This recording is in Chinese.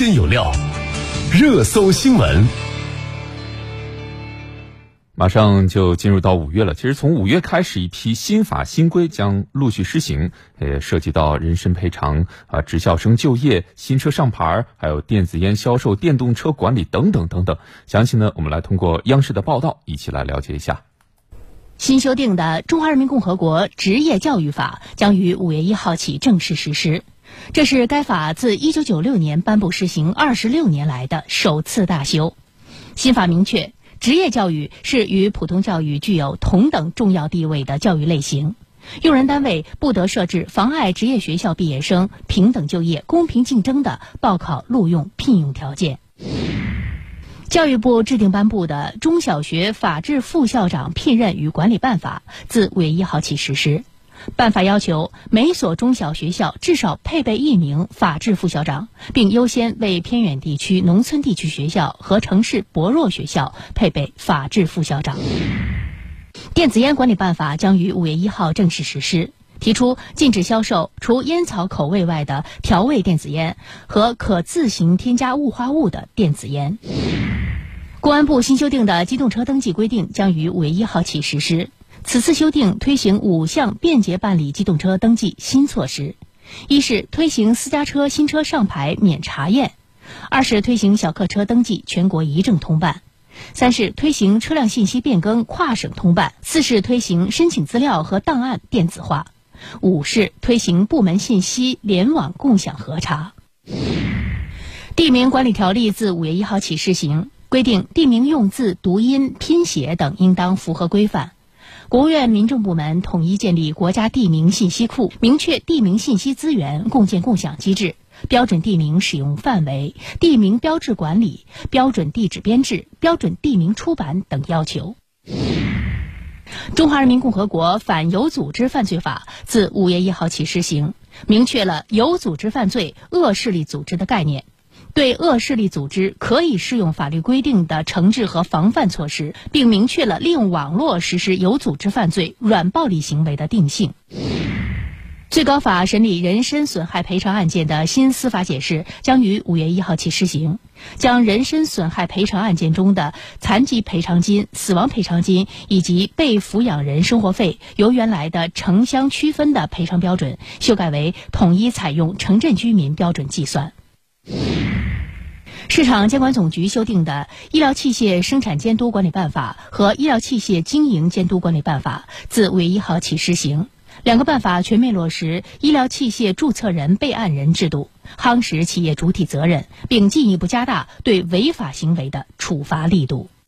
鲜有料，热搜新闻。马上就进入到五月了，其实从五月开始，一批新法新规将陆续施行，也涉及到人身赔偿啊、职校生就业、新车上牌，还有电子烟销售、电动车管理等等等等。详细呢，我们来通过央视的报道一起来了解一下。新修订的《中华人民共和国职业教育法》将于五月一号起正式实施，这是该法自一九九六年颁布施行二十六年来的首次大修。新法明确。职业教育是与普通教育具有同等重要地位的教育类型，用人单位不得设置妨碍职业学校毕业生平等就业、公平竞争的报考、录用、聘用条件。教育部制定颁布的《中小学法制副校长聘任与管理办法》自五月一号起实施。办法要求，每所中小学校至少配备一名法制副校长，并优先为偏远地区、农村地区学校和城市薄弱学校配备法制副校长。电子烟管理办法将于五月一号正式实施，提出禁止销售除烟草口味外的调味电子烟和可自行添加雾化物的电子烟。公安部新修订的机动车登记规定将于五月一号起实施。此次修订推行五项便捷办理机动车登记新措施：一是推行私家车新车上牌免查验；二是推行小客车登记全国一证通办；三是推行车辆信息变更跨省通办；四是推行申请资料和档案电子化；五是推行部门信息联网共享核查。地名管理条例自五月一号起施行，规定地名用字、读音、拼写等应当符合规范。国务院民政部门统一建立国家地名信息库，明确地名信息资源共建共享机制，标准地名使用范围、地名标志管理、标准地址编制、标准地名出版等要求。中华人民共和国反有组织犯罪法自五月一号起施行，明确了有组织犯罪、恶势力组织的概念。对恶势力组织可以适用法律规定的惩治和防范措施，并明确了利用网络实施有组织犯罪、软暴力行为的定性。最高法审理人身损害赔偿案件的新司法解释将于五月一号起施行，将人身损害赔偿案件中的残疾赔偿金、死亡赔偿金以及被抚养人生活费由原来的城乡区分的赔偿标准修改为统一采用城镇居民标准计算。市场监管总局修订的《医疗器械生产监督管理办法》和《医疗器械经营监督管理办法》自五月一号起施行。两个办法全面落实医疗器械注册人备案人制度，夯实企业主体责任，并进一步加大对违法行为的处罚力度。